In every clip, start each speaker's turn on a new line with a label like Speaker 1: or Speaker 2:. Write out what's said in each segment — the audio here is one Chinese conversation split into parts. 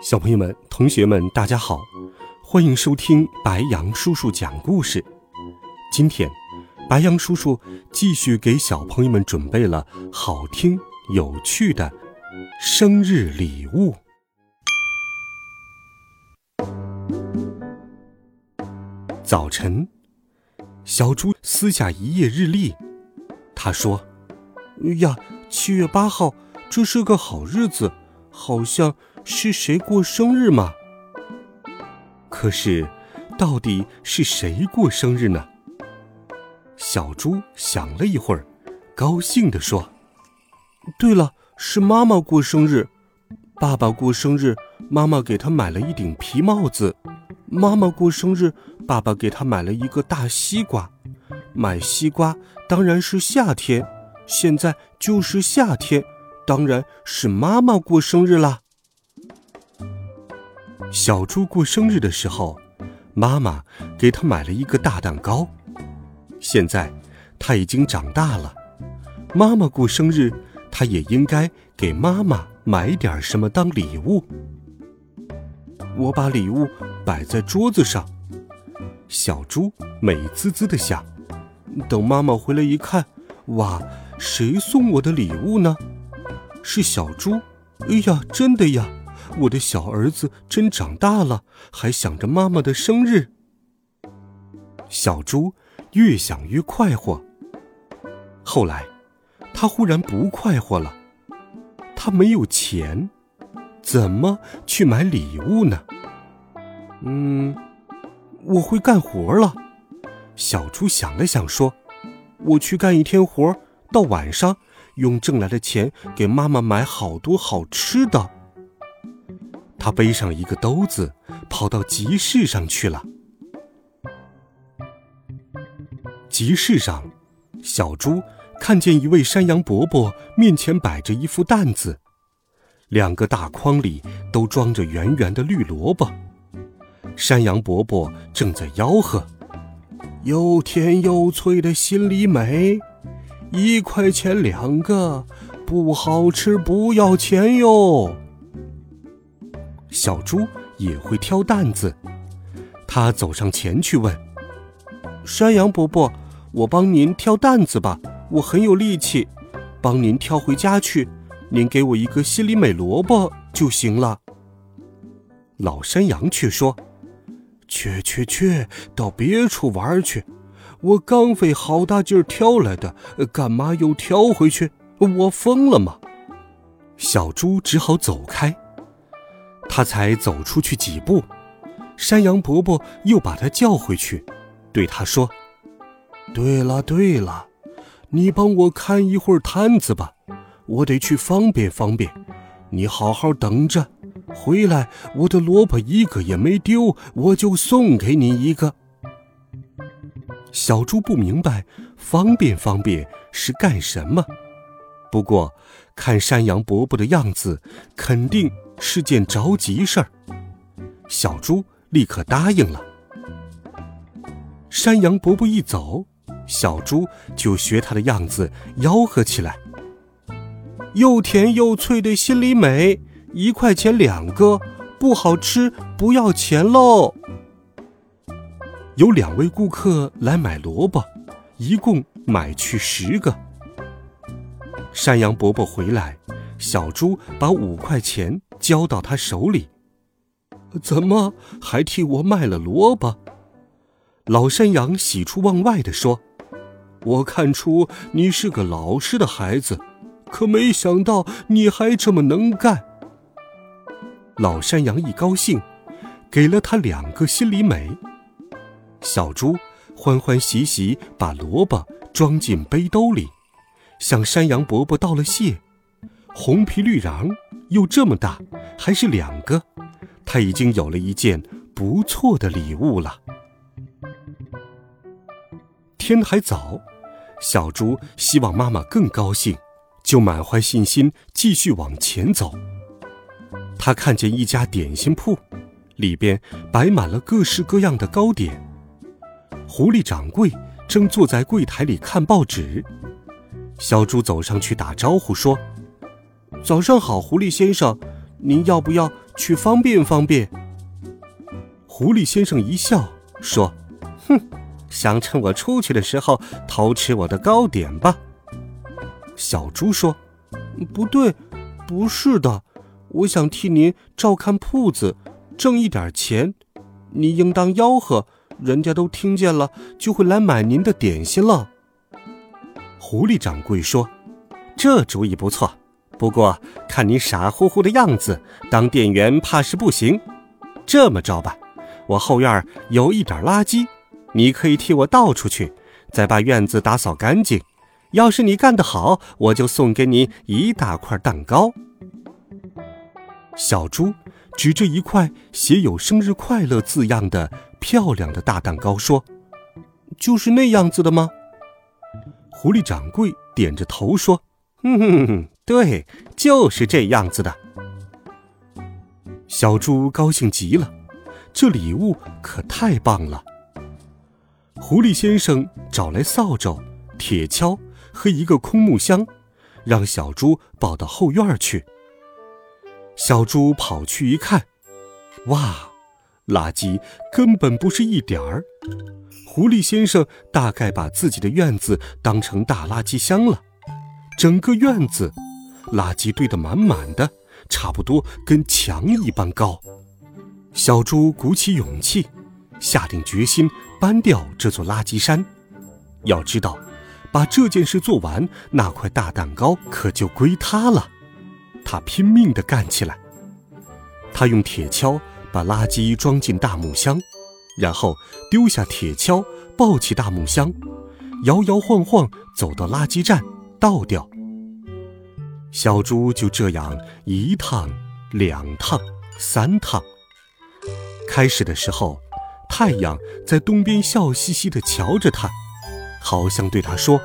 Speaker 1: 小朋友们、同学们，大家好，欢迎收听白杨叔叔讲故事。今天，白杨叔叔继续给小朋友们准备了好听有趣的生日礼物。早晨，小猪撕下一页日历，他说：“哎呀，七月八号，这是个好日子，好像……”是谁过生日吗？可是，到底是谁过生日呢？小猪想了一会儿，高兴地说：“对了，是妈妈过生日。爸爸过生日，妈妈给他买了一顶皮帽子；妈妈过生日，爸爸给他买了一个大西瓜。买西瓜当然是夏天，现在就是夏天，当然是妈妈过生日啦。”小猪过生日的时候，妈妈给他买了一个大蛋糕。现在他已经长大了，妈妈过生日，他也应该给妈妈买点什么当礼物。我把礼物摆在桌子上，小猪美滋滋的想。等妈妈回来一看，哇，谁送我的礼物呢？是小猪。哎呀，真的呀！我的小儿子真长大了，还想着妈妈的生日。小猪越想越快活。后来，他忽然不快活了。他没有钱，怎么去买礼物呢？嗯，我会干活了。小猪想了想说：“我去干一天活，到晚上用挣来的钱给妈妈买好多好吃的。”他背上一个兜子，跑到集市上去了。集市上，小猪看见一位山羊伯伯面前摆着一副担子，两个大筐里都装着圆圆的绿萝卜。山羊伯伯正在吆喝：“又甜又脆的心里美，一块钱两个，不好吃不要钱哟。”小猪也会挑担子，他走上前去问：“山羊伯伯，我帮您挑担子吧，我很有力气，帮您挑回家去。您给我一个心里美萝卜就行了。”老山羊却说：“去去去，到别处玩去！我刚费好大劲儿挑来的，干嘛又挑回去？我疯了吗？”小猪只好走开。他才走出去几步，山羊伯伯又把他叫回去，对他说：“对了对了，你帮我看一会儿摊子吧，我得去方便方便。你好好等着，回来我的萝卜一个也没丢，我就送给你一个。”小猪不明白“方便方便”是干什么，不过看山羊伯伯的样子，肯定。是件着急事儿，小猪立刻答应了。山羊伯伯一走，小猪就学他的样子吆喝起来：“又甜又脆的心里美，一块钱两个，不好吃不要钱喽！”有两位顾客来买萝卜，一共买去十个。山羊伯伯回来，小猪把五块钱。交到他手里，怎么还替我卖了萝卜？老山羊喜出望外地说：“我看出你是个老实的孩子，可没想到你还这么能干。”老山羊一高兴，给了他两个心里美。小猪欢欢喜喜把萝卜装进背兜里，向山羊伯伯道了谢。红皮绿瓤又这么大，还是两个，他已经有了一件不错的礼物了。天还早，小猪希望妈妈更高兴，就满怀信心继续往前走。他看见一家点心铺，里边摆满了各式各样的糕点。狐狸掌柜正坐在柜台里看报纸。小猪走上去打招呼说：“早上好，狐狸先生，您要不要去方便方便？”狐狸先生一笑说：“哼，想趁我出去的时候偷吃我的糕点吧？”小猪说：“不对，不是的，我想替您照看铺子，挣一点钱。你应当吆喝，人家都听见了，就会来买您的点心了。”狐狸掌柜说：“这主意不错，不过看你傻乎乎的样子，当店员怕是不行。这么着吧，我后院有一点垃圾，你可以替我倒出去，再把院子打扫干净。要是你干得好，我就送给你一大块蛋糕。”小猪指着一块写有“生日快乐”字样的漂亮的大蛋糕说：“就是那样子的吗？”狐狸掌柜点着头说：“嗯，对，就是这样子的。”小猪高兴极了，这礼物可太棒了。狐狸先生找来扫帚、铁锹和一个空木箱，让小猪抱到后院去。小猪跑去一看，哇，垃圾根本不是一点儿。狐狸先生大概把自己的院子当成大垃圾箱了，整个院子垃圾堆得满满的，差不多跟墙一般高。小猪鼓起勇气，下定决心搬掉这座垃圾山。要知道，把这件事做完，那块大蛋糕可就归他了。他拼命地干起来。他用铁锹把垃圾装进大木箱。然后丢下铁锹，抱起大木箱，摇摇晃晃走到垃圾站倒掉。小猪就这样一趟、两趟、三趟。开始的时候，太阳在东边笑嘻嘻地瞧着他，好像对他说：“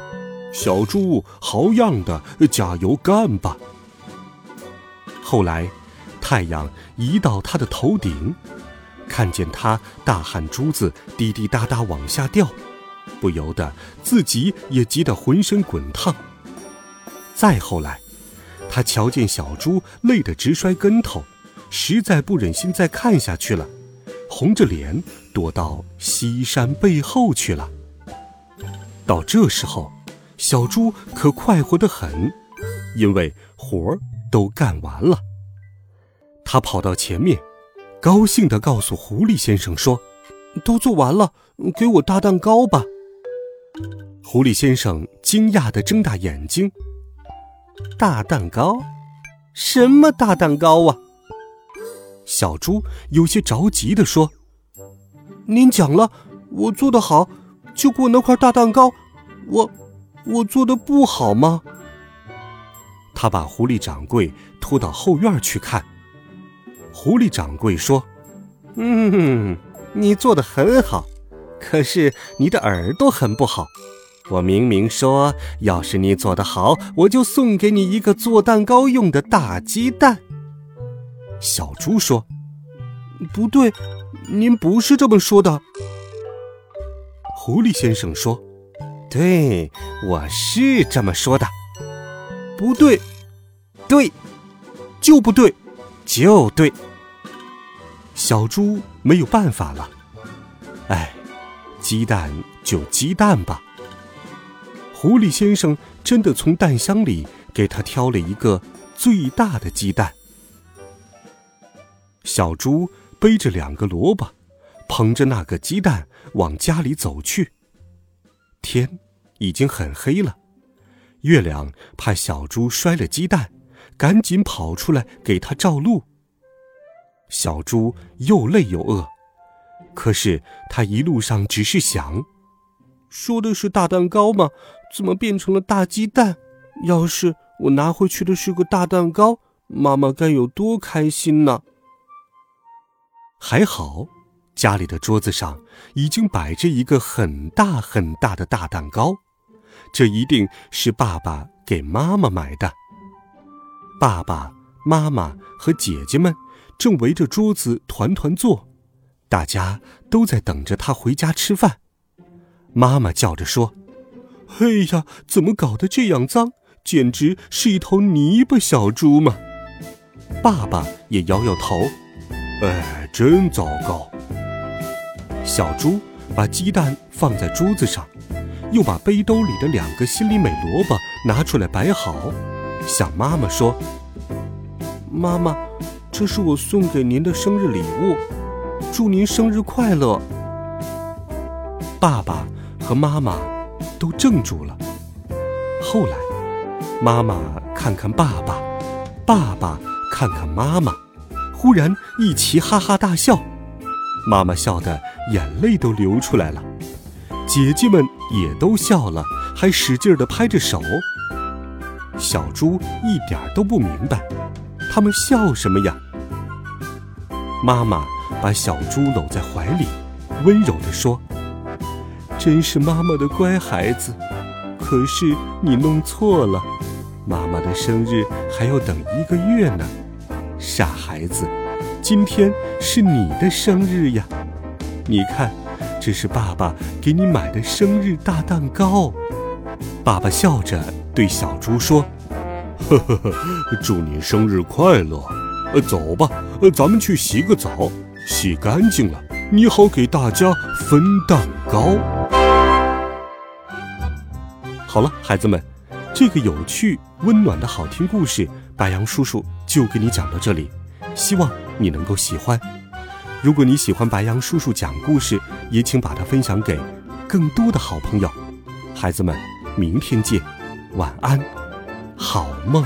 Speaker 1: 小猪，好样的，加油干吧。”后来，太阳移到他的头顶。看见他大汗珠子滴滴答答往下掉，不由得自己也急得浑身滚烫。再后来，他瞧见小猪累得直摔跟头，实在不忍心再看下去了，红着脸躲到西山背后去了。到这时候，小猪可快活得很，因为活儿都干完了。他跑到前面。高兴地告诉狐狸先生说：“都做完了，给我大蛋糕吧。”狐狸先生惊讶地睁大眼睛：“大蛋糕？什么大蛋糕啊？”小猪有些着急地说：“您讲了，我做得好，就给我那块大蛋糕。我，我做的不好吗？”他把狐狸掌柜拖到后院去看。狐狸掌柜说：“嗯，你做的很好，可是你的耳朵很不好。我明明说，要是你做的好，我就送给你一个做蛋糕用的大鸡蛋。”小猪说：“不对，您不是这么说的。”狐狸先生说：“对，我是这么说的。”不对，对，就不对。就对，小猪没有办法了。哎，鸡蛋就鸡蛋吧。狐狸先生真的从蛋箱里给他挑了一个最大的鸡蛋。小猪背着两个萝卜，捧着那个鸡蛋往家里走去。天已经很黑了，月亮怕小猪摔了鸡蛋。赶紧跑出来给他照路。小猪又累又饿，可是他一路上只是想：说的是大蛋糕吗？怎么变成了大鸡蛋？要是我拿回去的是个大蛋糕，妈妈该有多开心呢？还好，家里的桌子上已经摆着一个很大很大的大蛋糕，这一定是爸爸给妈妈买的。爸爸妈妈和姐姐们正围着桌子团团坐，大家都在等着他回家吃饭。妈妈叫着说：“哎呀，怎么搞得这样脏？简直是一头泥巴小猪嘛！”爸爸也摇摇头：“哎，真糟糕。”小猪把鸡蛋放在桌子上，又把背兜里的两个心里美萝卜拿出来摆好，向妈妈说：“妈妈，这是我送给您的生日礼物，祝您生日快乐。”爸爸和妈妈都怔住了。后来，妈妈看看爸爸，爸爸看看妈妈，忽然一齐哈哈大笑。妈妈笑得眼泪都流出来了，姐姐们也都笑了，还使劲地拍着手。小猪一点都不明白，他们笑什么呀？妈妈把小猪搂在怀里，温柔地说：“真是妈妈的乖孩子，可是你弄错了，妈妈的生日还要等一个月呢，傻孩子。”今天是你的生日呀，你看，这是爸爸给你买的生日大蛋糕。爸爸笑着对小猪说：“呵呵呵，祝你生日快乐！呃，走吧，呃，咱们去洗个澡，洗干净了，你好给大家分蛋糕。”好了，孩子们，这个有趣温暖的好听故事，白羊叔叔就给你讲到这里，希望。你能够喜欢，如果你喜欢白羊叔叔讲故事，也请把它分享给更多的好朋友。孩子们，明天见，晚安，好梦。